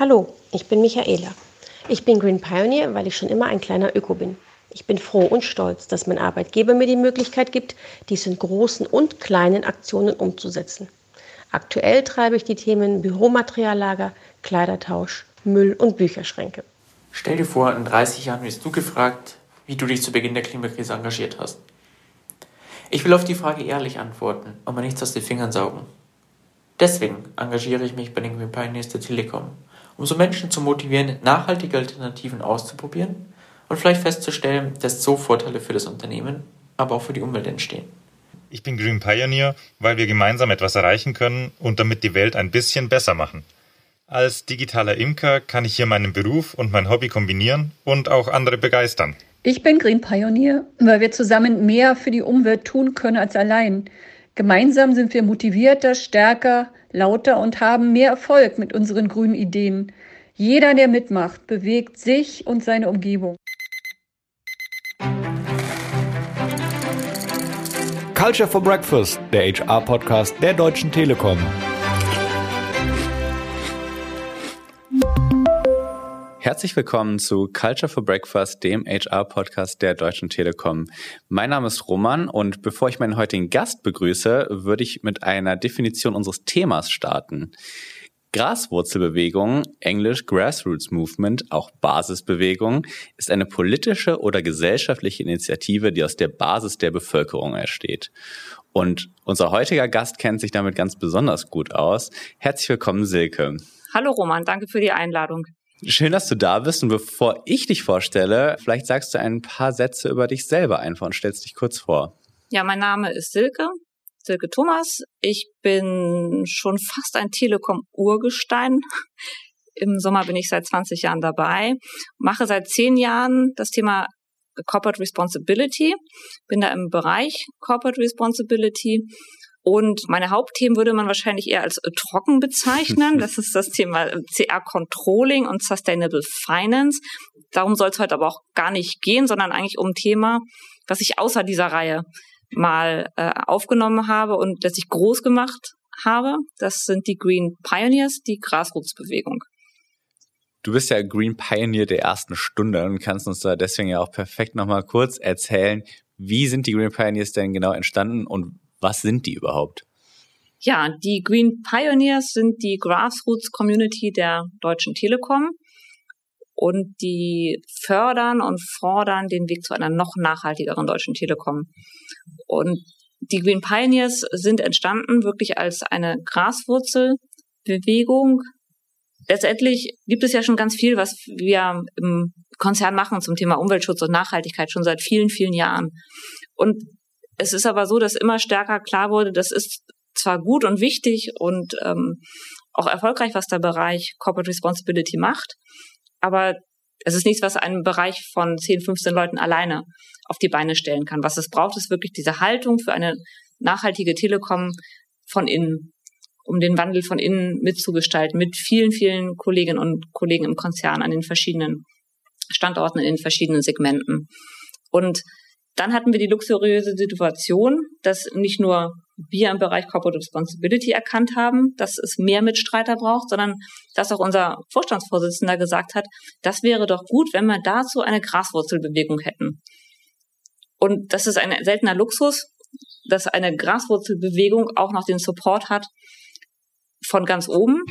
Hallo, ich bin Michaela. Ich bin Green Pioneer, weil ich schon immer ein kleiner Öko bin. Ich bin froh und stolz, dass mein Arbeitgeber mir die Möglichkeit gibt, dies in großen und kleinen Aktionen umzusetzen. Aktuell treibe ich die Themen Büromateriallager, Kleidertausch, Müll und Bücherschränke. Stell dir vor, in 30 Jahren wirst du gefragt, wie du dich zu Beginn der Klimakrise engagiert hast. Ich will auf die Frage ehrlich antworten und mir nichts aus den Fingern saugen. Deswegen engagiere ich mich bei den Green Pioneers der Telekom, um so Menschen zu motivieren, nachhaltige Alternativen auszuprobieren und vielleicht festzustellen, dass so Vorteile für das Unternehmen, aber auch für die Umwelt entstehen. Ich bin Green Pioneer, weil wir gemeinsam etwas erreichen können und damit die Welt ein bisschen besser machen. Als digitaler Imker kann ich hier meinen Beruf und mein Hobby kombinieren und auch andere begeistern. Ich bin Green Pioneer, weil wir zusammen mehr für die Umwelt tun können als allein. Gemeinsam sind wir motivierter, stärker, lauter und haben mehr Erfolg mit unseren grünen Ideen. Jeder, der mitmacht, bewegt sich und seine Umgebung. Culture for Breakfast, der HR-Podcast der Deutschen Telekom. Herzlich willkommen zu Culture for Breakfast, dem HR-Podcast der Deutschen Telekom. Mein Name ist Roman und bevor ich meinen heutigen Gast begrüße, würde ich mit einer Definition unseres Themas starten. Graswurzelbewegung, englisch Grassroots Movement, auch Basisbewegung, ist eine politische oder gesellschaftliche Initiative, die aus der Basis der Bevölkerung entsteht. Und unser heutiger Gast kennt sich damit ganz besonders gut aus. Herzlich willkommen, Silke. Hallo Roman, danke für die Einladung. Schön, dass du da bist. Und bevor ich dich vorstelle, vielleicht sagst du ein paar Sätze über dich selber einfach und stellst dich kurz vor. Ja, mein Name ist Silke. Silke Thomas. Ich bin schon fast ein Telekom-Urgestein. Im Sommer bin ich seit 20 Jahren dabei, mache seit zehn Jahren das Thema Corporate Responsibility, bin da im Bereich Corporate Responsibility und meine Hauptthemen würde man wahrscheinlich eher als trocken bezeichnen. Das ist das Thema CR Controlling und Sustainable Finance. Darum soll es heute aber auch gar nicht gehen, sondern eigentlich um ein Thema, was ich außer dieser Reihe mal äh, aufgenommen habe und das ich groß gemacht habe. Das sind die Green Pioneers, die Grasrootsbewegung. Du bist ja Green Pioneer der ersten Stunde und kannst uns da deswegen ja auch perfekt nochmal kurz erzählen, wie sind die Green Pioneers denn genau entstanden und was sind die überhaupt? Ja, die Green Pioneers sind die Grassroots Community der Deutschen Telekom und die fördern und fordern den Weg zu einer noch nachhaltigeren Deutschen Telekom. Und die Green Pioneers sind entstanden wirklich als eine Graswurzelbewegung. Letztendlich gibt es ja schon ganz viel, was wir im Konzern machen zum Thema Umweltschutz und Nachhaltigkeit schon seit vielen, vielen Jahren. Und es ist aber so, dass immer stärker klar wurde, das ist zwar gut und wichtig und ähm, auch erfolgreich, was der Bereich Corporate Responsibility macht, aber es ist nichts, was einen Bereich von 10, 15 Leuten alleine auf die Beine stellen kann. Was es braucht, ist wirklich diese Haltung für eine nachhaltige Telekom von innen, um den Wandel von innen mitzugestalten, mit vielen, vielen Kolleginnen und Kollegen im Konzern an den verschiedenen Standorten, in den verschiedenen Segmenten. Und dann hatten wir die luxuriöse Situation, dass nicht nur wir im Bereich Corporate Responsibility erkannt haben, dass es mehr Mitstreiter braucht, sondern dass auch unser Vorstandsvorsitzender gesagt hat, das wäre doch gut, wenn wir dazu eine Graswurzelbewegung hätten. Und das ist ein seltener Luxus, dass eine Graswurzelbewegung auch noch den Support hat von ganz oben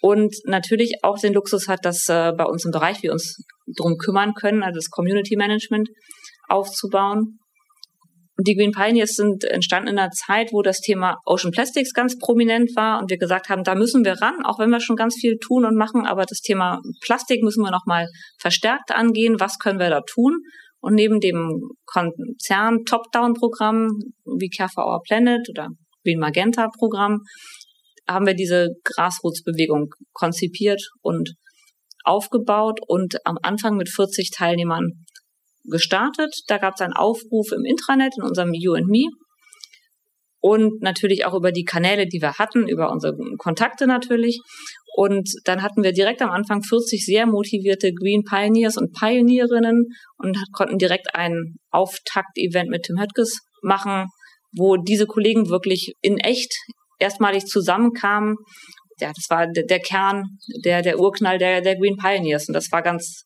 und natürlich auch den Luxus hat, dass äh, bei uns im Bereich wir uns drum kümmern können, also das Community Management aufzubauen. Und die Green Pioneers sind entstanden in einer Zeit, wo das Thema Ocean Plastics ganz prominent war und wir gesagt haben, da müssen wir ran, auch wenn wir schon ganz viel tun und machen, aber das Thema Plastik müssen wir nochmal verstärkt angehen. Was können wir da tun? Und neben dem Konzern Top-Down-Programm wie Care for Our Planet oder Green Magenta Programm haben wir diese Grassroots-Bewegung konzipiert und aufgebaut und am Anfang mit 40 Teilnehmern gestartet. Da gab es einen Aufruf im Intranet, in unserem You and Me. Und natürlich auch über die Kanäle, die wir hatten, über unsere Kontakte natürlich. Und dann hatten wir direkt am Anfang 40 sehr motivierte Green Pioneers und Pionierinnen und konnten direkt ein Auftakt-Event mit Tim Höttges machen, wo diese Kollegen wirklich in echt erstmalig zusammenkamen ja, das war der, Kern, der, der Urknall der, der Green Pioneers. Und das war ganz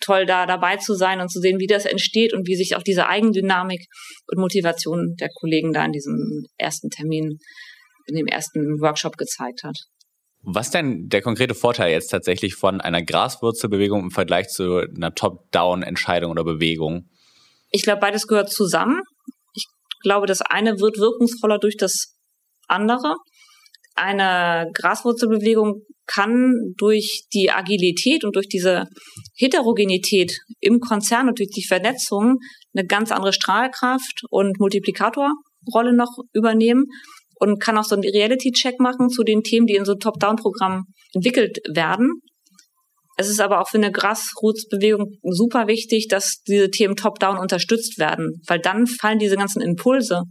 toll, da dabei zu sein und zu sehen, wie das entsteht und wie sich auch diese Eigendynamik und Motivation der Kollegen da in diesem ersten Termin, in dem ersten Workshop gezeigt hat. Was denn der konkrete Vorteil jetzt tatsächlich von einer Graswurzelbewegung im Vergleich zu einer Top-Down-Entscheidung oder Bewegung? Ich glaube, beides gehört zusammen. Ich glaube, das eine wird wirkungsvoller durch das andere. Eine Graswurzelbewegung kann durch die Agilität und durch diese Heterogenität im Konzern und durch die Vernetzung eine ganz andere Strahlkraft und Multiplikatorrolle noch übernehmen und kann auch so einen Reality-Check machen zu den Themen, die in so Top-Down-Programmen entwickelt werden. Es ist aber auch für eine Grassroots-Bewegung super wichtig, dass diese Themen top-down unterstützt werden, weil dann fallen diese ganzen Impulse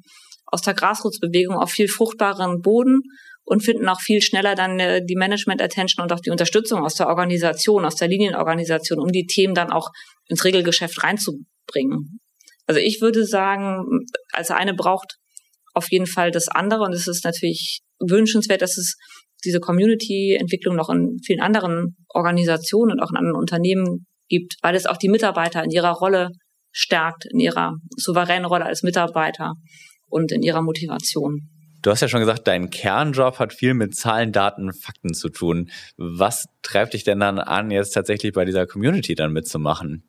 aus der Grassroots-Bewegung auf viel fruchtbaren Boden und finden auch viel schneller dann äh, die Management-Attention und auch die Unterstützung aus der Organisation, aus der Linienorganisation, um die Themen dann auch ins Regelgeschäft reinzubringen. Also ich würde sagen, als eine braucht auf jeden Fall das andere. Und es ist natürlich wünschenswert, dass es diese Community-Entwicklung noch in vielen anderen Organisationen und auch in anderen Unternehmen gibt, weil es auch die Mitarbeiter in ihrer Rolle stärkt, in ihrer souveränen Rolle als Mitarbeiter und in ihrer Motivation. Du hast ja schon gesagt, dein Kernjob hat viel mit Zahlen, Daten, Fakten zu tun. Was treibt dich denn dann an, jetzt tatsächlich bei dieser Community dann mitzumachen?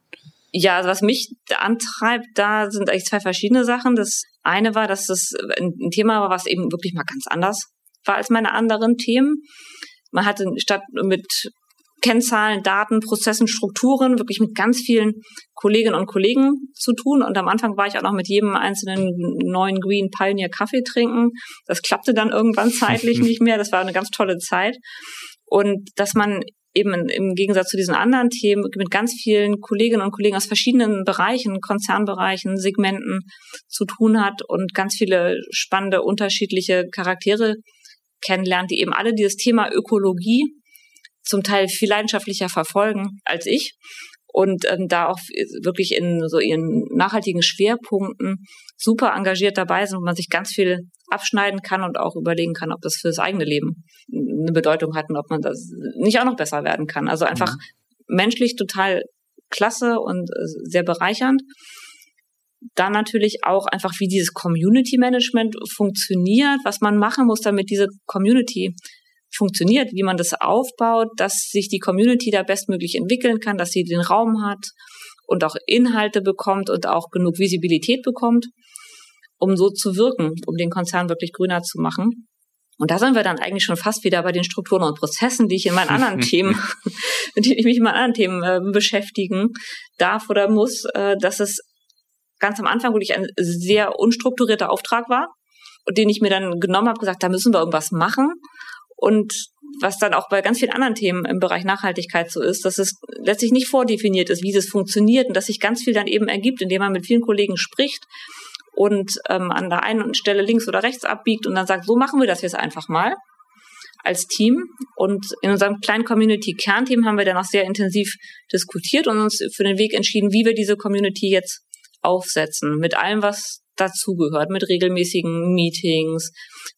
Ja, also was mich antreibt, da sind eigentlich zwei verschiedene Sachen. Das eine war, dass das ein Thema war, was eben wirklich mal ganz anders war als meine anderen Themen. Man hatte statt mit Kennzahlen, Daten, Prozessen, Strukturen wirklich mit ganz vielen Kolleginnen und Kollegen zu tun. Und am Anfang war ich auch noch mit jedem einzelnen neuen Green Pioneer Kaffee trinken. Das klappte dann irgendwann zeitlich nicht mehr. Das war eine ganz tolle Zeit. Und dass man eben im Gegensatz zu diesen anderen Themen mit ganz vielen Kolleginnen und Kollegen aus verschiedenen Bereichen, Konzernbereichen, Segmenten zu tun hat und ganz viele spannende, unterschiedliche Charaktere kennenlernt, die eben alle dieses Thema Ökologie zum Teil viel leidenschaftlicher verfolgen als ich und ähm, da auch wirklich in so ihren nachhaltigen Schwerpunkten super engagiert dabei sind, wo man sich ganz viel abschneiden kann und auch überlegen kann, ob das für das eigene Leben eine Bedeutung hat und ob man das nicht auch noch besser werden kann. Also einfach mhm. menschlich total klasse und äh, sehr bereichernd. Dann natürlich auch einfach, wie dieses Community Management funktioniert, was man machen muss, damit diese Community funktioniert, wie man das aufbaut, dass sich die Community da bestmöglich entwickeln kann, dass sie den Raum hat und auch Inhalte bekommt und auch genug Visibilität bekommt, um so zu wirken, um den Konzern wirklich grüner zu machen. Und da sind wir dann eigentlich schon fast wieder bei den Strukturen und Prozessen, die ich in meinen anderen Themen, mit denen ich mich in meinen anderen Themen äh, beschäftigen darf oder muss, äh, dass es ganz am Anfang wirklich ein sehr unstrukturierter Auftrag war und den ich mir dann genommen habe, gesagt, da müssen wir irgendwas machen und was dann auch bei ganz vielen anderen Themen im Bereich Nachhaltigkeit so ist, dass es letztlich nicht vordefiniert ist, wie das funktioniert und dass sich ganz viel dann eben ergibt, indem man mit vielen Kollegen spricht und ähm, an der einen Stelle links oder rechts abbiegt und dann sagt, so machen wir das jetzt einfach mal als Team. Und in unserem kleinen Community-Kernteam haben wir dann auch sehr intensiv diskutiert und uns für den Weg entschieden, wie wir diese Community jetzt aufsetzen. Mit allem, was dazugehört, mit regelmäßigen Meetings,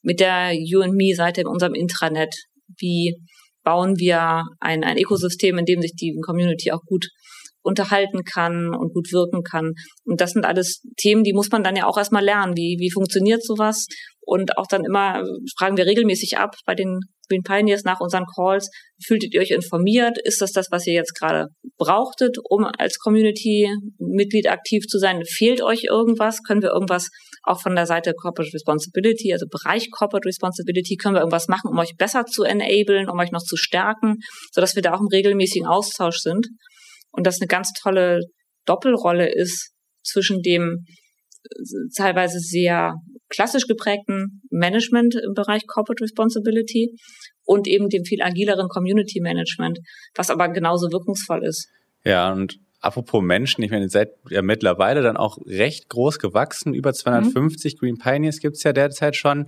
mit der You and Me-Seite in unserem Intranet. Wie bauen wir ein, ein Ökosystem, in dem sich die Community auch gut unterhalten kann und gut wirken kann. Und das sind alles Themen, die muss man dann ja auch erstmal lernen. Wie, wie funktioniert sowas? Und auch dann immer fragen wir regelmäßig ab bei den Green Pioneers nach unseren Calls. Fühltet ihr euch informiert? Ist das das, was ihr jetzt gerade brauchtet, um als Community-Mitglied aktiv zu sein? Fehlt euch irgendwas? Können wir irgendwas auch von der Seite Corporate Responsibility, also Bereich Corporate Responsibility, können wir irgendwas machen, um euch besser zu enablen, um euch noch zu stärken, sodass wir da auch im regelmäßigen Austausch sind. Und das eine ganz tolle Doppelrolle ist zwischen dem äh, teilweise sehr klassisch geprägten Management im Bereich Corporate Responsibility und eben dem viel agileren Community Management, was aber genauso wirkungsvoll ist. Ja, und apropos Menschen, ich meine, ihr seid ja mittlerweile dann auch recht groß gewachsen. Über 250 mhm. Green Pioneers gibt's ja derzeit schon.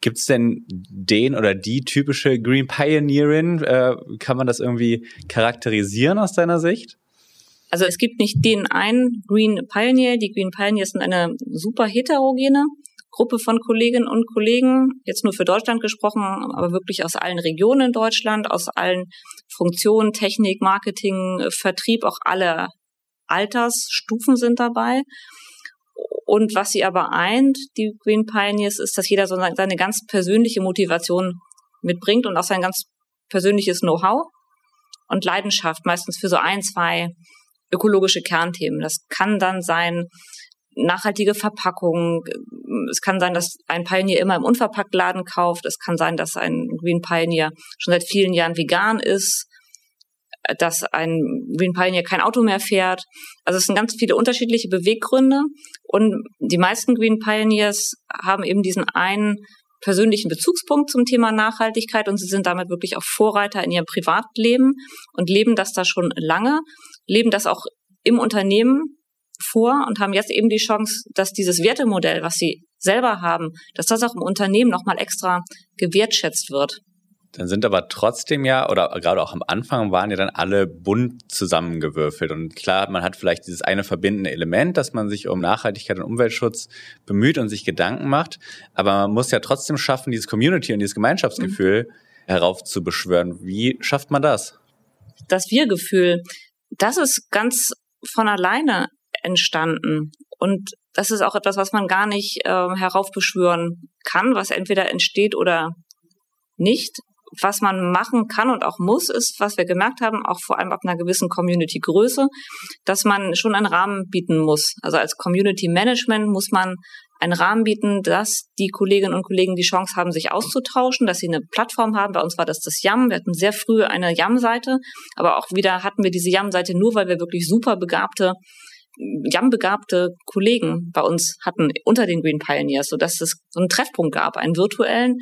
Gibt's denn den oder die typische Green Pioneerin? Äh, kann man das irgendwie charakterisieren aus deiner Sicht? Also es gibt nicht den einen Green Pioneer. Die Green Pioneers sind eine super heterogene Gruppe von Kolleginnen und Kollegen, jetzt nur für Deutschland gesprochen, aber wirklich aus allen Regionen in Deutschland, aus allen Funktionen, Technik, Marketing, Vertrieb, auch alle Altersstufen sind dabei. Und was sie aber eint, die Green Pioneers, ist, dass jeder so seine ganz persönliche Motivation mitbringt und auch sein ganz persönliches Know-how und Leidenschaft, meistens für so ein, zwei ökologische Kernthemen. Das kann dann sein, nachhaltige Verpackung. Es kann sein, dass ein Pioneer immer im Unverpacktladen kauft. Es kann sein, dass ein Green Pioneer schon seit vielen Jahren vegan ist, dass ein Green Pioneer kein Auto mehr fährt. Also es sind ganz viele unterschiedliche Beweggründe und die meisten Green Pioneers haben eben diesen einen persönlichen Bezugspunkt zum Thema Nachhaltigkeit und sie sind damit wirklich auch Vorreiter in ihrem Privatleben und leben das da schon lange, leben das auch im Unternehmen vor und haben jetzt eben die Chance, dass dieses Wertemodell, was sie selber haben, dass das auch im Unternehmen nochmal extra gewertschätzt wird. Dann sind aber trotzdem ja, oder gerade auch am Anfang waren ja dann alle bunt zusammengewürfelt. Und klar, man hat vielleicht dieses eine verbindende Element, dass man sich um Nachhaltigkeit und Umweltschutz bemüht und sich Gedanken macht. Aber man muss ja trotzdem schaffen, dieses Community und dieses Gemeinschaftsgefühl mhm. heraufzubeschwören. Wie schafft man das? Das Wir-Gefühl, das ist ganz von alleine entstanden. Und das ist auch etwas, was man gar nicht äh, heraufbeschwören kann, was entweder entsteht oder nicht. Was man machen kann und auch muss, ist, was wir gemerkt haben, auch vor allem ab einer gewissen Community-Größe, dass man schon einen Rahmen bieten muss. Also als Community Management muss man einen Rahmen bieten, dass die Kolleginnen und Kollegen die Chance haben, sich auszutauschen, dass sie eine Plattform haben. Bei uns war das das YAM. Wir hatten sehr früh eine YAM-Seite, aber auch wieder hatten wir diese YAM-Seite nur, weil wir wirklich super begabte YAM-begabte Kollegen bei uns hatten unter den Green Pioneers, sodass es so einen Treffpunkt gab, einen virtuellen.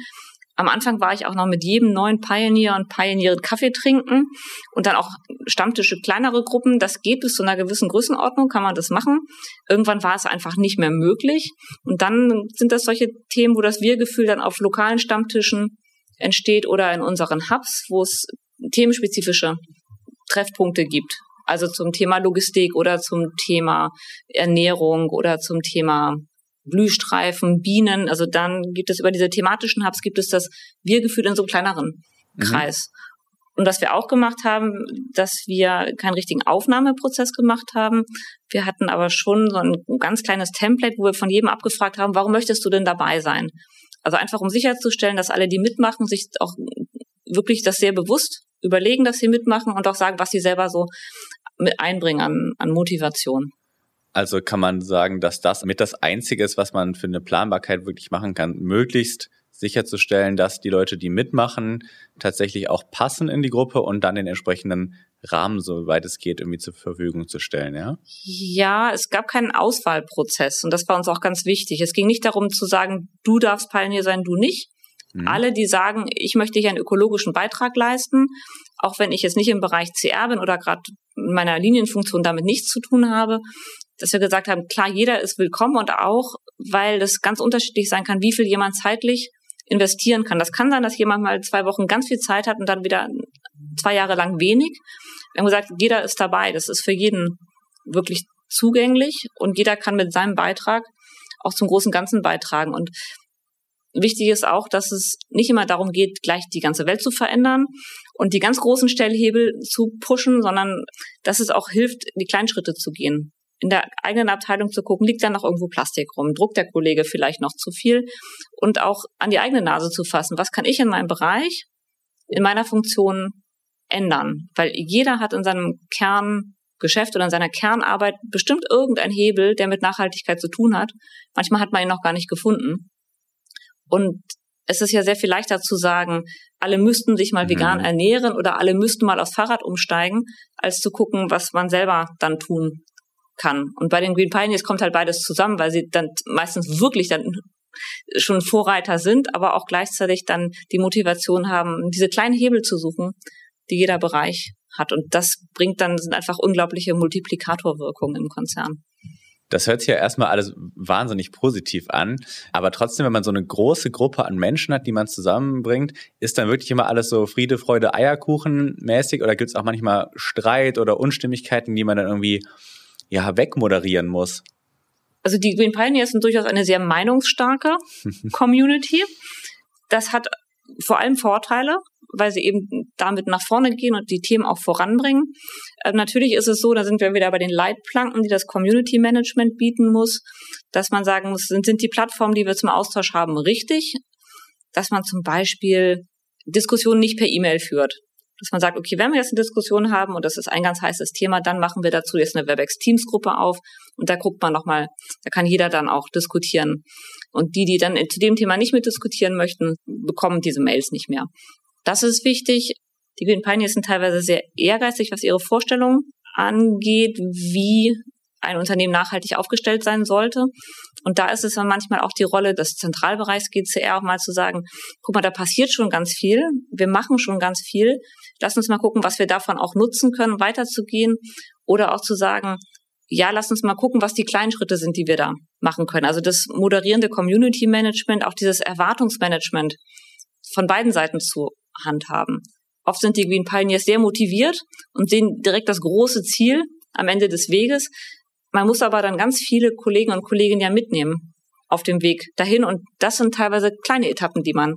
Am Anfang war ich auch noch mit jedem neuen Pioneer und Pioneerin Kaffee trinken und dann auch Stammtische, kleinere Gruppen. Das geht bis zu einer gewissen Größenordnung, kann man das machen. Irgendwann war es einfach nicht mehr möglich. Und dann sind das solche Themen, wo das Wir-Gefühl dann auf lokalen Stammtischen entsteht oder in unseren Hubs, wo es themenspezifische Treffpunkte gibt. Also zum Thema Logistik oder zum Thema Ernährung oder zum Thema Blühstreifen, Bienen. Also dann gibt es über diese thematischen Hubs gibt es das Wir-Gefühl in so einem kleineren mhm. Kreis. Und was wir auch gemacht haben, dass wir keinen richtigen Aufnahmeprozess gemacht haben. Wir hatten aber schon so ein ganz kleines Template, wo wir von jedem abgefragt haben, warum möchtest du denn dabei sein? Also einfach um sicherzustellen, dass alle, die mitmachen, sich auch wirklich das sehr bewusst überlegen, dass sie mitmachen und auch sagen, was sie selber so mit einbringen an, an Motivation. Also kann man sagen, dass das mit das Einzige ist, was man für eine Planbarkeit wirklich machen kann, möglichst sicherzustellen, dass die Leute, die mitmachen, tatsächlich auch passen in die Gruppe und dann den entsprechenden Rahmen, soweit es geht, irgendwie zur Verfügung zu stellen, ja? Ja, es gab keinen Auswahlprozess und das war uns auch ganz wichtig. Es ging nicht darum zu sagen, du darfst Pioneer sein, du nicht. Mhm. Alle, die sagen, ich möchte hier einen ökologischen Beitrag leisten, auch wenn ich jetzt nicht im Bereich CR bin oder gerade in meiner Linienfunktion damit nichts zu tun habe, dass wir gesagt haben, klar, jeder ist willkommen und auch, weil das ganz unterschiedlich sein kann, wie viel jemand zeitlich investieren kann. Das kann sein, dass jemand mal zwei Wochen ganz viel Zeit hat und dann wieder zwei Jahre lang wenig. Wir haben gesagt, jeder ist dabei. Das ist für jeden wirklich zugänglich und jeder kann mit seinem Beitrag auch zum großen Ganzen beitragen. Und wichtig ist auch, dass es nicht immer darum geht, gleich die ganze Welt zu verändern und die ganz großen Stellhebel zu pushen, sondern dass es auch hilft, die kleinen Schritte zu gehen. In der eigenen Abteilung zu gucken, liegt da noch irgendwo Plastik rum, druckt der Kollege vielleicht noch zu viel und auch an die eigene Nase zu fassen. Was kann ich in meinem Bereich, in meiner Funktion ändern? Weil jeder hat in seinem Kerngeschäft oder in seiner Kernarbeit bestimmt irgendein Hebel, der mit Nachhaltigkeit zu tun hat. Manchmal hat man ihn noch gar nicht gefunden. Und es ist ja sehr viel leichter zu sagen, alle müssten sich mal vegan mhm. ernähren oder alle müssten mal aufs Fahrrad umsteigen, als zu gucken, was man selber dann tun kann. Und bei den Green Pioneers kommt halt beides zusammen, weil sie dann meistens wirklich dann schon Vorreiter sind, aber auch gleichzeitig dann die Motivation haben, diese kleinen Hebel zu suchen, die jeder Bereich hat. Und das bringt dann, sind einfach unglaubliche Multiplikatorwirkungen im Konzern. Das hört sich ja erstmal alles wahnsinnig positiv an. Aber trotzdem, wenn man so eine große Gruppe an Menschen hat, die man zusammenbringt, ist dann wirklich immer alles so Friede, Freude, Eierkuchen mäßig? Oder gibt es auch manchmal Streit oder Unstimmigkeiten, die man dann irgendwie ja, wegmoderieren muss? Also die Green Pioneers sind durchaus eine sehr meinungsstarke Community. Das hat vor allem Vorteile, weil sie eben damit nach vorne gehen und die Themen auch voranbringen. Äh, natürlich ist es so, da sind wir wieder bei den Leitplanken, die das Community Management bieten muss, dass man sagen muss, sind, sind die Plattformen, die wir zum Austausch haben, richtig? Dass man zum Beispiel Diskussionen nicht per E-Mail führt. Dass man sagt, okay, wenn wir jetzt eine Diskussion haben und das ist ein ganz heißes Thema, dann machen wir dazu jetzt eine WebEx Teams Gruppe auf und da guckt man nochmal, da kann jeder dann auch diskutieren. Und die, die dann zu dem Thema nicht mitdiskutieren möchten, bekommen diese Mails nicht mehr. Das ist wichtig. Die Green Pioneers sind teilweise sehr ehrgeizig, was ihre Vorstellungen angeht, wie ein Unternehmen nachhaltig aufgestellt sein sollte. Und da ist es dann manchmal auch die Rolle des Zentralbereichs GCR auch mal zu sagen, guck mal, da passiert schon ganz viel. Wir machen schon ganz viel. Lass uns mal gucken, was wir davon auch nutzen können, weiterzugehen. Oder auch zu sagen, ja, lass uns mal gucken, was die kleinen Schritte sind, die wir da machen können. Also das moderierende Community Management, auch dieses Erwartungsmanagement von beiden Seiten zu handhaben. Oft sind die Green Pioneers sehr motiviert und sehen direkt das große Ziel am Ende des Weges. Man muss aber dann ganz viele Kollegen und Kolleginnen ja mitnehmen auf dem Weg dahin. Und das sind teilweise kleine Etappen, die man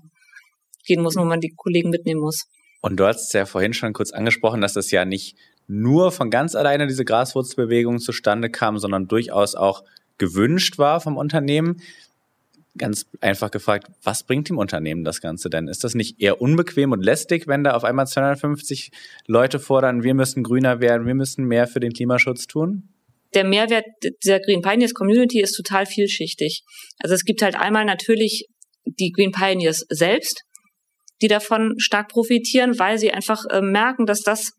gehen muss, wo man die Kollegen mitnehmen muss. Und du hast ja vorhin schon kurz angesprochen, dass das ja nicht nur von ganz alleine diese Graswurzelbewegung zustande kam, sondern durchaus auch gewünscht war vom Unternehmen. Ganz einfach gefragt, was bringt dem Unternehmen das Ganze denn? Ist das nicht eher unbequem und lästig, wenn da auf einmal 250 Leute fordern, wir müssen grüner werden, wir müssen mehr für den Klimaschutz tun? der Mehrwert dieser Green Pioneers Community ist total vielschichtig. Also es gibt halt einmal natürlich die Green Pioneers selbst, die davon stark profitieren, weil sie einfach äh, merken, dass das,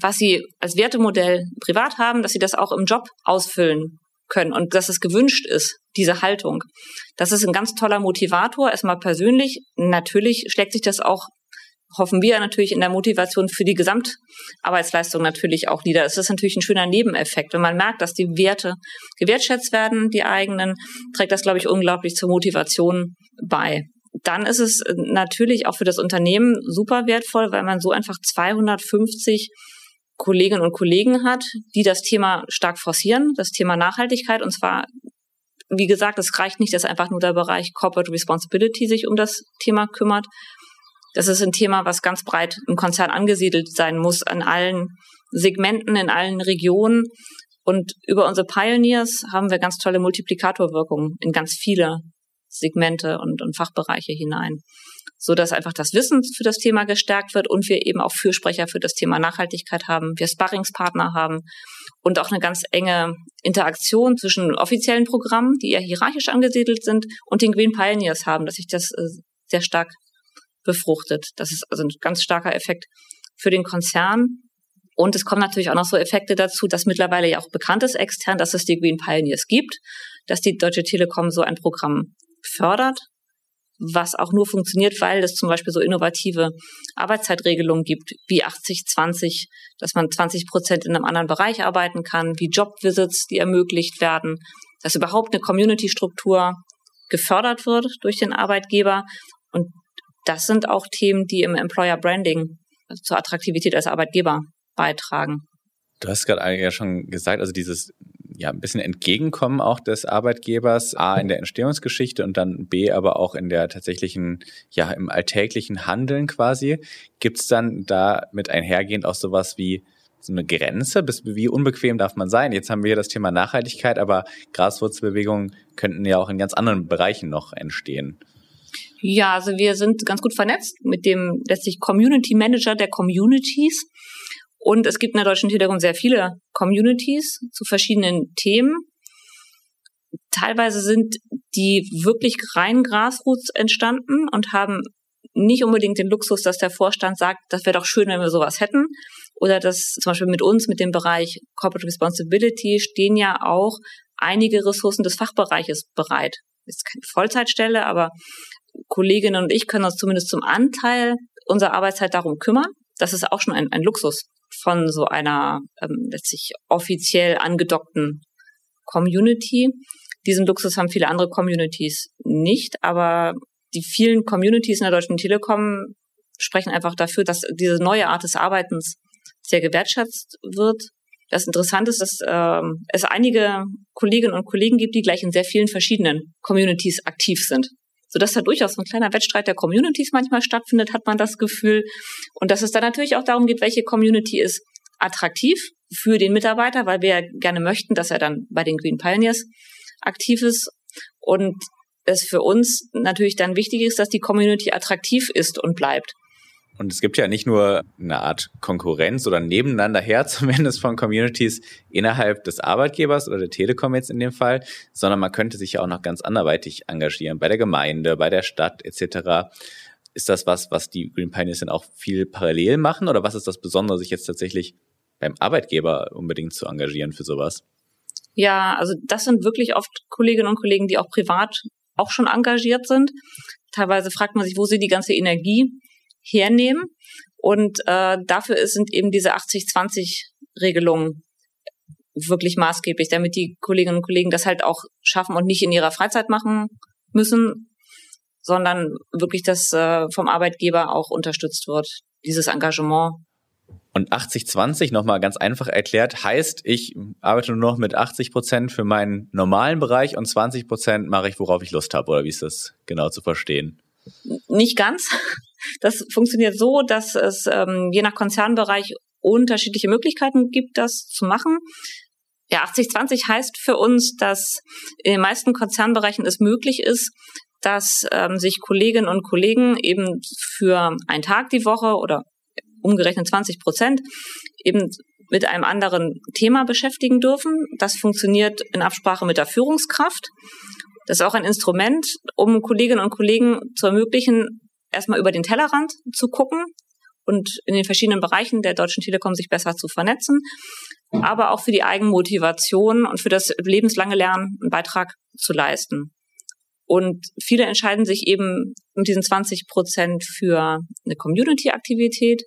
was sie als Wertemodell privat haben, dass sie das auch im Job ausfüllen können und dass es gewünscht ist, diese Haltung. Das ist ein ganz toller Motivator, erstmal persönlich. Natürlich schlägt sich das auch hoffen wir natürlich in der Motivation für die Gesamtarbeitsleistung natürlich auch nieder. Es ist natürlich ein schöner Nebeneffekt. Wenn man merkt, dass die Werte gewertschätzt werden, die eigenen, trägt das, glaube ich, unglaublich zur Motivation bei. Dann ist es natürlich auch für das Unternehmen super wertvoll, weil man so einfach 250 Kolleginnen und Kollegen hat, die das Thema stark forcieren, das Thema Nachhaltigkeit. Und zwar, wie gesagt, es reicht nicht, dass einfach nur der Bereich Corporate Responsibility sich um das Thema kümmert, das ist ein Thema, was ganz breit im Konzern angesiedelt sein muss, an allen Segmenten, in allen Regionen. Und über unsere Pioneers haben wir ganz tolle Multiplikatorwirkungen in ganz viele Segmente und, und Fachbereiche hinein, so dass einfach das Wissen für das Thema gestärkt wird und wir eben auch Fürsprecher für das Thema Nachhaltigkeit haben, wir Sparringspartner haben und auch eine ganz enge Interaktion zwischen offiziellen Programmen, die eher hierarchisch angesiedelt sind, und den Green Pioneers haben, dass sich das äh, sehr stark befruchtet. Das ist also ein ganz starker Effekt für den Konzern. Und es kommen natürlich auch noch so Effekte dazu, dass mittlerweile ja auch bekannt ist extern, dass es die Green Pioneers gibt, dass die Deutsche Telekom so ein Programm fördert, was auch nur funktioniert, weil es zum Beispiel so innovative Arbeitszeitregelungen gibt, wie 80-20, dass man 20 Prozent in einem anderen Bereich arbeiten kann, wie Jobvisits, die ermöglicht werden, dass überhaupt eine Community-Struktur gefördert wird durch den Arbeitgeber. Und das sind auch Themen, die im Employer Branding also zur Attraktivität als Arbeitgeber beitragen. Du hast gerade ja schon gesagt, also dieses ja ein bisschen Entgegenkommen auch des Arbeitgebers, A in der Entstehungsgeschichte und dann B aber auch in der tatsächlichen, ja, im alltäglichen Handeln quasi. Gibt es dann da mit einhergehend auch sowas wie so eine Grenze? Bis wie unbequem darf man sein? Jetzt haben wir hier das Thema Nachhaltigkeit, aber Graswurzelbewegungen könnten ja auch in ganz anderen Bereichen noch entstehen. Ja, also wir sind ganz gut vernetzt mit dem letztlich Community Manager der Communities. Und es gibt in der Deutschen Telekom sehr viele Communities zu verschiedenen Themen. Teilweise sind die wirklich rein Grassroots entstanden und haben nicht unbedingt den Luxus, dass der Vorstand sagt, das wäre doch schön, wenn wir sowas hätten. Oder dass zum Beispiel mit uns, mit dem Bereich Corporate Responsibility, stehen ja auch einige Ressourcen des Fachbereiches bereit. Ist keine Vollzeitstelle, aber Kolleginnen und ich können uns zumindest zum Anteil unserer Arbeitszeit darum kümmern. Das ist auch schon ein, ein Luxus von so einer ähm, letztlich offiziell angedockten Community. Diesen Luxus haben viele andere Communities nicht, aber die vielen Communities in der Deutschen Telekom sprechen einfach dafür, dass diese neue Art des Arbeitens sehr gewertschätzt wird. Das Interessante ist, dass äh, es einige Kolleginnen und Kollegen gibt, die gleich in sehr vielen verschiedenen Communities aktiv sind. Sodass da durchaus ein kleiner Wettstreit der Communities manchmal stattfindet, hat man das Gefühl. Und dass es dann natürlich auch darum geht, welche Community ist attraktiv für den Mitarbeiter, weil wir gerne möchten, dass er dann bei den Green Pioneers aktiv ist. Und es für uns natürlich dann wichtig ist, dass die Community attraktiv ist und bleibt. Und es gibt ja nicht nur eine Art Konkurrenz oder nebeneinander her, zumindest von Communities innerhalb des Arbeitgebers oder der Telekom jetzt in dem Fall, sondern man könnte sich ja auch noch ganz anderweitig engagieren, bei der Gemeinde, bei der Stadt etc. Ist das was, was die Green Pioneers dann auch viel parallel machen oder was ist das Besondere, sich jetzt tatsächlich beim Arbeitgeber unbedingt zu engagieren für sowas? Ja, also das sind wirklich oft Kolleginnen und Kollegen, die auch privat auch schon engagiert sind. Teilweise fragt man sich, wo sie die ganze Energie hernehmen. Und äh, dafür sind eben diese 80-20-Regelungen wirklich maßgeblich, damit die Kolleginnen und Kollegen das halt auch schaffen und nicht in ihrer Freizeit machen müssen, sondern wirklich das äh, vom Arbeitgeber auch unterstützt wird, dieses Engagement. Und 80-20 nochmal ganz einfach erklärt, heißt, ich arbeite nur noch mit 80 Prozent für meinen normalen Bereich und 20 Prozent mache ich, worauf ich Lust habe, oder wie ist das genau zu verstehen? Nicht ganz. Das funktioniert so, dass es ähm, je nach Konzernbereich unterschiedliche Möglichkeiten gibt, das zu machen. Ja, 80-20 heißt für uns, dass in den meisten Konzernbereichen es möglich ist, dass ähm, sich Kolleginnen und Kollegen eben für einen Tag die Woche oder umgerechnet 20 Prozent eben mit einem anderen Thema beschäftigen dürfen. Das funktioniert in Absprache mit der Führungskraft. Das ist auch ein Instrument, um Kolleginnen und Kollegen zu ermöglichen, erstmal über den Tellerrand zu gucken und in den verschiedenen Bereichen der Deutschen Telekom sich besser zu vernetzen, aber auch für die Eigenmotivation und für das lebenslange Lernen einen Beitrag zu leisten. Und viele entscheiden sich eben mit diesen 20 Prozent für eine Community-Aktivität.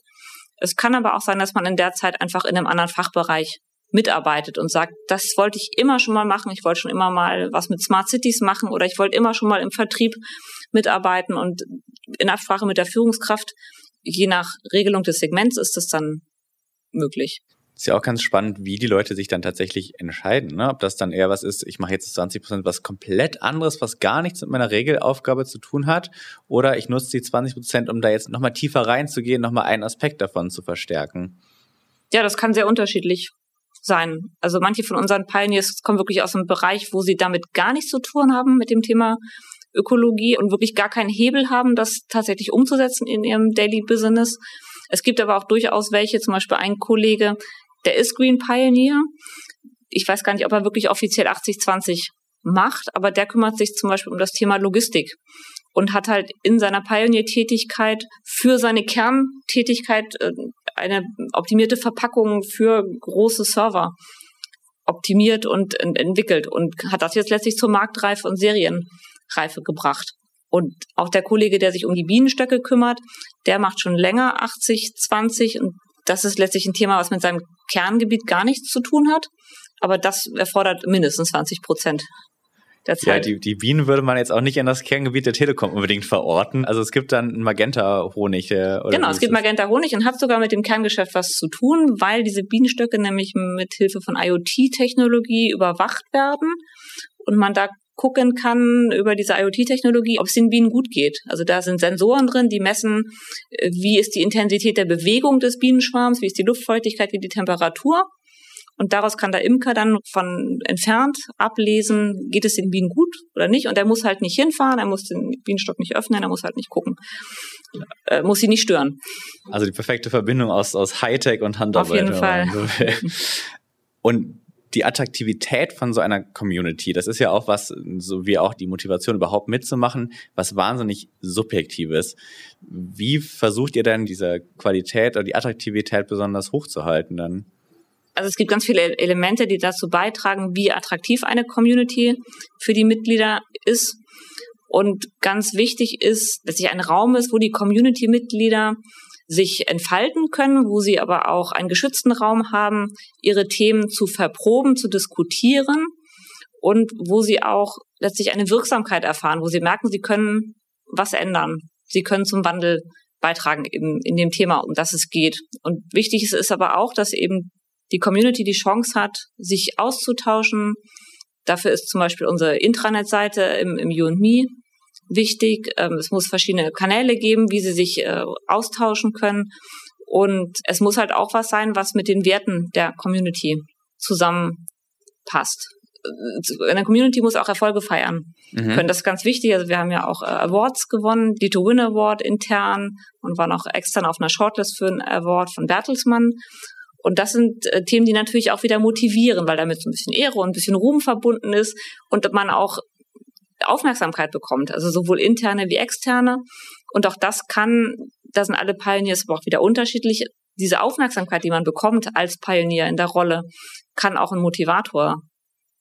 Es kann aber auch sein, dass man in der Zeit einfach in einem anderen Fachbereich mitarbeitet und sagt, das wollte ich immer schon mal machen, ich wollte schon immer mal was mit Smart Cities machen oder ich wollte immer schon mal im Vertrieb mitarbeiten und in Absprache mit der Führungskraft, je nach Regelung des Segments ist das dann möglich. Ist ja auch ganz spannend, wie die Leute sich dann tatsächlich entscheiden. Ne? Ob das dann eher was ist, ich mache jetzt 20 Prozent was komplett anderes, was gar nichts mit meiner Regelaufgabe zu tun hat. Oder ich nutze die 20 Prozent, um da jetzt nochmal tiefer reinzugehen, nochmal einen Aspekt davon zu verstärken. Ja, das kann sehr unterschiedlich sein. Also manche von unseren Pioneers kommen wirklich aus einem Bereich, wo sie damit gar nichts zu tun haben mit dem Thema Ökologie und wirklich gar keinen Hebel haben, das tatsächlich umzusetzen in ihrem Daily Business. Es gibt aber auch durchaus welche, zum Beispiel ein Kollege, der ist Green Pioneer. Ich weiß gar nicht, ob er wirklich offiziell 80-20 macht, aber der kümmert sich zum Beispiel um das Thema Logistik und hat halt in seiner Pioneer-Tätigkeit für seine Kerntätigkeit äh, eine optimierte Verpackung für große Server optimiert und entwickelt und hat das jetzt letztlich zur Marktreife und Serienreife gebracht. Und auch der Kollege, der sich um die Bienenstöcke kümmert, der macht schon länger 80-20 und das ist letztlich ein Thema, was mit seinem Kerngebiet gar nichts zu tun hat. Aber das erfordert mindestens 20 Prozent der Zeit. Ja, die, die Bienen würde man jetzt auch nicht in das Kerngebiet der Telekom unbedingt verorten. Also es gibt dann Magenta-Honig. Äh, genau, es gibt Magenta-Honig und hat sogar mit dem Kerngeschäft was zu tun, weil diese Bienenstöcke nämlich mit Hilfe von IoT-Technologie überwacht werden und man da gucken kann über diese IoT-Technologie, ob es den Bienen gut geht. Also da sind Sensoren drin, die messen, äh, wie ist die Intensität der Bewegung des Bienenschwarms, wie ist die Luftfeuchtigkeit, wie die Temperatur. Und daraus kann der Imker dann von entfernt ablesen, geht es den Bienen gut oder nicht. Und er muss halt nicht hinfahren, er muss den Bienenstock nicht öffnen, er muss halt nicht gucken, er muss sie nicht stören. Also die perfekte Verbindung aus, aus Hightech und Handarbeit. Auf jeden Fall. Und die Attraktivität von so einer Community, das ist ja auch was, so wie auch die Motivation überhaupt mitzumachen, was wahnsinnig subjektives. Wie versucht ihr denn diese Qualität oder die Attraktivität besonders hochzuhalten dann? also es gibt ganz viele Elemente, die dazu beitragen, wie attraktiv eine Community für die Mitglieder ist. Und ganz wichtig ist, dass sich ein Raum ist, wo die Community-Mitglieder sich entfalten können, wo sie aber auch einen geschützten Raum haben, ihre Themen zu verproben, zu diskutieren und wo sie auch letztlich eine Wirksamkeit erfahren, wo sie merken, sie können was ändern. Sie können zum Wandel beitragen in, in dem Thema, um das es geht. Und wichtig ist, ist aber auch, dass eben die Community die Chance hat, sich auszutauschen. Dafür ist zum Beispiel unsere Intranet-Seite im, im Me wichtig. Ähm, es muss verschiedene Kanäle geben, wie sie sich äh, austauschen können. Und es muss halt auch was sein, was mit den Werten der Community zusammenpasst. Äh, eine Community muss auch Erfolge feiern mhm. können. Das ist ganz wichtig. Also wir haben ja auch äh, Awards gewonnen, die To Win Award intern und waren auch extern auf einer Shortlist für einen Award von Bertelsmann. Und das sind Themen, die natürlich auch wieder motivieren, weil damit so ein bisschen Ehre und ein bisschen Ruhm verbunden ist und man auch Aufmerksamkeit bekommt, also sowohl interne wie externe. Und auch das kann, da sind alle Pioneers aber auch wieder unterschiedlich. Diese Aufmerksamkeit, die man bekommt als Pionier in der Rolle, kann auch ein Motivator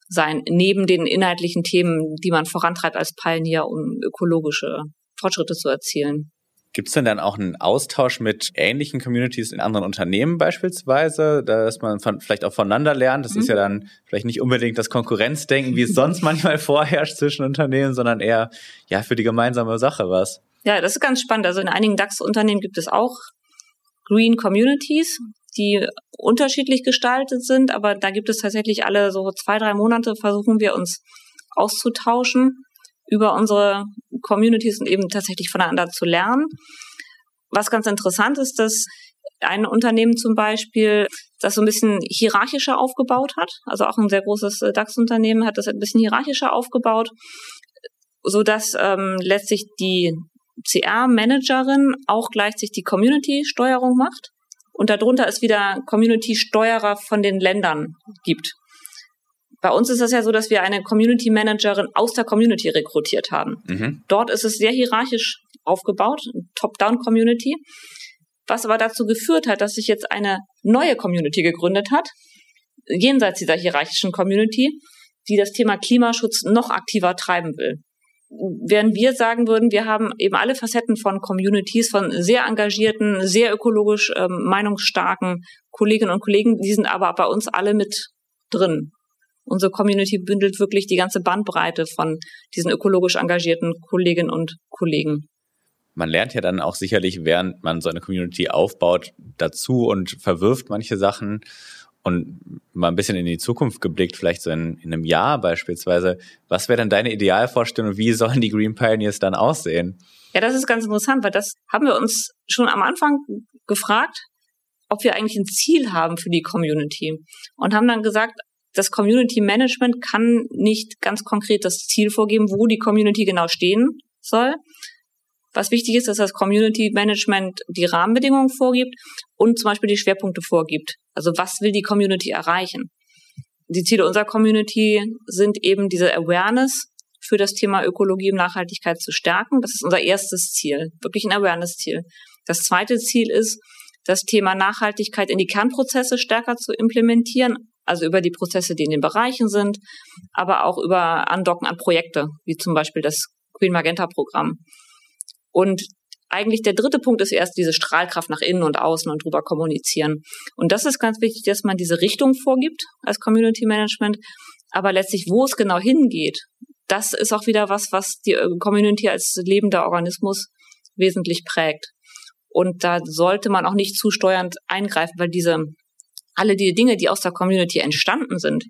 sein, neben den inhaltlichen Themen, die man vorantreibt als Pionier, um ökologische Fortschritte zu erzielen. Gibt es denn dann auch einen Austausch mit ähnlichen Communities in anderen Unternehmen beispielsweise, dass man von, vielleicht auch voneinander lernt? Das mhm. ist ja dann vielleicht nicht unbedingt das Konkurrenzdenken, wie es sonst manchmal vorherrscht zwischen Unternehmen, sondern eher ja für die gemeinsame Sache was. Ja, das ist ganz spannend. Also in einigen DAX-Unternehmen gibt es auch Green Communities, die unterschiedlich gestaltet sind, aber da gibt es tatsächlich alle so zwei, drei Monate versuchen wir uns auszutauschen über unsere Communities und eben tatsächlich voneinander zu lernen. Was ganz interessant ist, dass ein Unternehmen zum Beispiel das so ein bisschen hierarchischer aufgebaut hat, also auch ein sehr großes äh, DAX-Unternehmen hat das ein bisschen hierarchischer aufgebaut, so dass ähm, letztlich die CR-Managerin auch gleichzeitig die Community-Steuerung macht und darunter es wieder Community-Steuerer von den Ländern gibt. Bei uns ist es ja so, dass wir eine Community Managerin aus der Community rekrutiert haben. Mhm. Dort ist es sehr hierarchisch aufgebaut, Top-Down-Community, was aber dazu geführt hat, dass sich jetzt eine neue Community gegründet hat, jenseits dieser hierarchischen Community, die das Thema Klimaschutz noch aktiver treiben will. Während wir sagen würden, wir haben eben alle Facetten von Communities, von sehr engagierten, sehr ökologisch ähm, meinungsstarken Kolleginnen und Kollegen, die sind aber bei uns alle mit drin. Unsere Community bündelt wirklich die ganze Bandbreite von diesen ökologisch engagierten Kolleginnen und Kollegen. Man lernt ja dann auch sicherlich, während man so eine Community aufbaut, dazu und verwirft manche Sachen und mal ein bisschen in die Zukunft geblickt, vielleicht so in, in einem Jahr beispielsweise. Was wäre denn deine Idealvorstellung? Wie sollen die Green Pioneers dann aussehen? Ja, das ist ganz interessant, weil das haben wir uns schon am Anfang gefragt, ob wir eigentlich ein Ziel haben für die Community und haben dann gesagt, das Community Management kann nicht ganz konkret das Ziel vorgeben, wo die Community genau stehen soll. Was wichtig ist, dass das Community Management die Rahmenbedingungen vorgibt und zum Beispiel die Schwerpunkte vorgibt. Also was will die Community erreichen? Die Ziele unserer Community sind eben diese Awareness für das Thema Ökologie und Nachhaltigkeit zu stärken. Das ist unser erstes Ziel, wirklich ein Awareness-Ziel. Das zweite Ziel ist, das Thema Nachhaltigkeit in die Kernprozesse stärker zu implementieren, also über die Prozesse, die in den Bereichen sind, aber auch über Andocken an Projekte, wie zum Beispiel das Green Magenta Programm. Und eigentlich der dritte Punkt ist erst diese Strahlkraft nach innen und außen und drüber kommunizieren. Und das ist ganz wichtig, dass man diese Richtung vorgibt als Community Management. Aber letztlich, wo es genau hingeht, das ist auch wieder was, was die Community als lebender Organismus wesentlich prägt. Und da sollte man auch nicht zu steuernd eingreifen, weil diese alle die Dinge, die aus der Community entstanden sind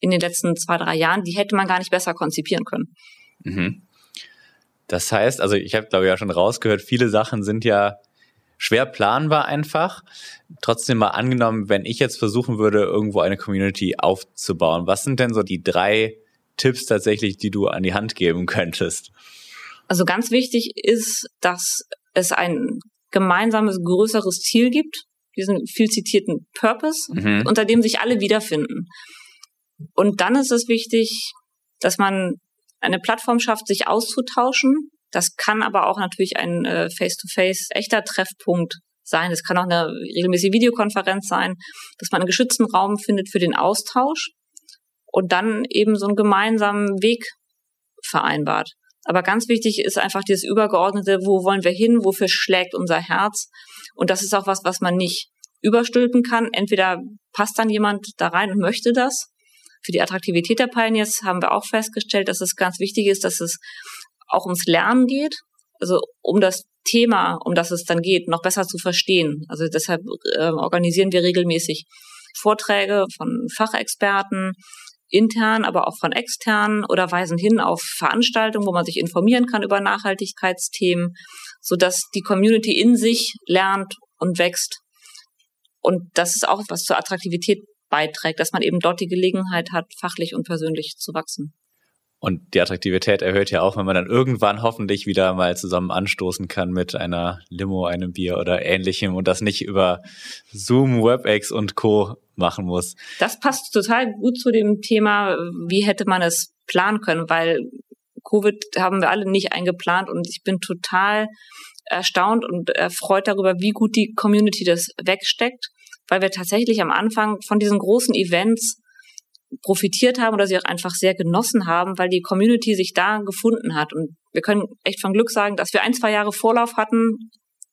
in den letzten zwei, drei Jahren, die hätte man gar nicht besser konzipieren können. Mhm. Das heißt, also ich habe, glaube ich, ja schon rausgehört, viele Sachen sind ja schwer planbar einfach. Trotzdem mal angenommen, wenn ich jetzt versuchen würde, irgendwo eine Community aufzubauen, was sind denn so die drei Tipps tatsächlich, die du an die Hand geben könntest? Also ganz wichtig ist, dass es ein gemeinsames, größeres Ziel gibt, diesen viel zitierten Purpose, mhm. unter dem sich alle wiederfinden. Und dann ist es wichtig, dass man eine Plattform schafft, sich auszutauschen. Das kann aber auch natürlich ein äh, face-to-face -face echter Treffpunkt sein. Es kann auch eine regelmäßige Videokonferenz sein, dass man einen geschützten Raum findet für den Austausch und dann eben so einen gemeinsamen Weg vereinbart. Aber ganz wichtig ist einfach dieses übergeordnete, wo wollen wir hin, wofür schlägt unser Herz und das ist auch was, was man nicht überstülpen kann. Entweder passt dann jemand da rein und möchte das. Für die Attraktivität der Pioneers haben wir auch festgestellt, dass es ganz wichtig ist, dass es auch ums Lernen geht. Also um das Thema, um das es dann geht, noch besser zu verstehen. Also deshalb äh, organisieren wir regelmäßig Vorträge von Fachexperten, intern, aber auch von externen oder weisen hin auf Veranstaltungen, wo man sich informieren kann über Nachhaltigkeitsthemen, so dass die Community in sich lernt und wächst. Und das ist auch was zur Attraktivität beiträgt, dass man eben dort die Gelegenheit hat, fachlich und persönlich zu wachsen. Und die Attraktivität erhöht ja auch, wenn man dann irgendwann hoffentlich wieder mal zusammen anstoßen kann mit einer Limo, einem Bier oder ähnlichem und das nicht über Zoom, WebEx und Co. machen muss. Das passt total gut zu dem Thema, wie hätte man es planen können, weil Covid haben wir alle nicht eingeplant und ich bin total erstaunt und erfreut darüber, wie gut die Community das wegsteckt, weil wir tatsächlich am Anfang von diesen großen Events profitiert haben oder sie auch einfach sehr genossen haben, weil die Community sich da gefunden hat. Und wir können echt von Glück sagen, dass wir ein, zwei Jahre Vorlauf hatten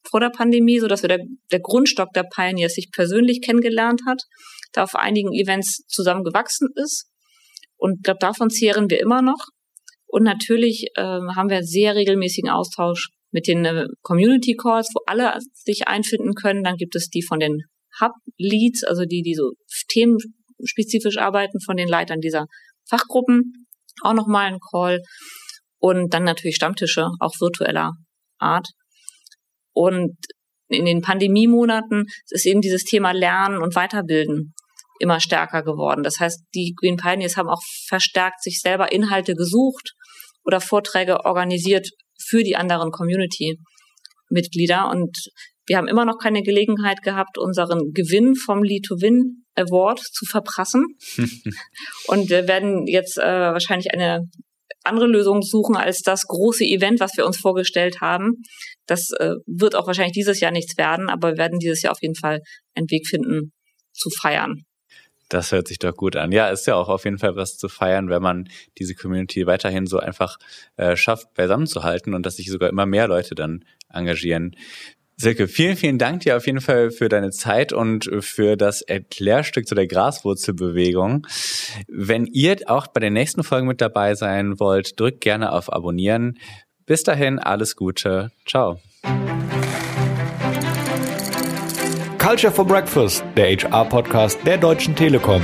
vor der Pandemie, so dass wir der, der Grundstock der Pioneers sich persönlich kennengelernt hat, da auf einigen Events zusammen gewachsen ist. Und ich glaube, davon zehren wir immer noch. Und natürlich äh, haben wir sehr regelmäßigen Austausch mit den äh, Community Calls, wo alle sich einfinden können. Dann gibt es die von den Hub Leads, also die, die so Themen spezifisch arbeiten von den Leitern dieser Fachgruppen. Auch nochmal ein Call. Und dann natürlich Stammtische, auch virtueller Art. Und in den Pandemiemonaten ist eben dieses Thema Lernen und Weiterbilden immer stärker geworden. Das heißt, die Green Pioneers haben auch verstärkt sich selber Inhalte gesucht oder Vorträge organisiert für die anderen Community-Mitglieder. Und wir haben immer noch keine Gelegenheit gehabt, unseren Gewinn vom Lead to Win Award zu verprassen. und wir werden jetzt äh, wahrscheinlich eine andere Lösung suchen als das große Event, was wir uns vorgestellt haben. Das äh, wird auch wahrscheinlich dieses Jahr nichts werden, aber wir werden dieses Jahr auf jeden Fall einen Weg finden zu feiern. Das hört sich doch gut an. Ja, ist ja auch auf jeden Fall was zu feiern, wenn man diese Community weiterhin so einfach äh, schafft, beisammenzuhalten und dass sich sogar immer mehr Leute dann engagieren. Silke, vielen, vielen Dank dir auf jeden Fall für deine Zeit und für das Erklärstück zu der Graswurzelbewegung. Wenn ihr auch bei den nächsten Folgen mit dabei sein wollt, drückt gerne auf Abonnieren. Bis dahin, alles Gute. Ciao. Culture for Breakfast, der HR-Podcast der Deutschen Telekom.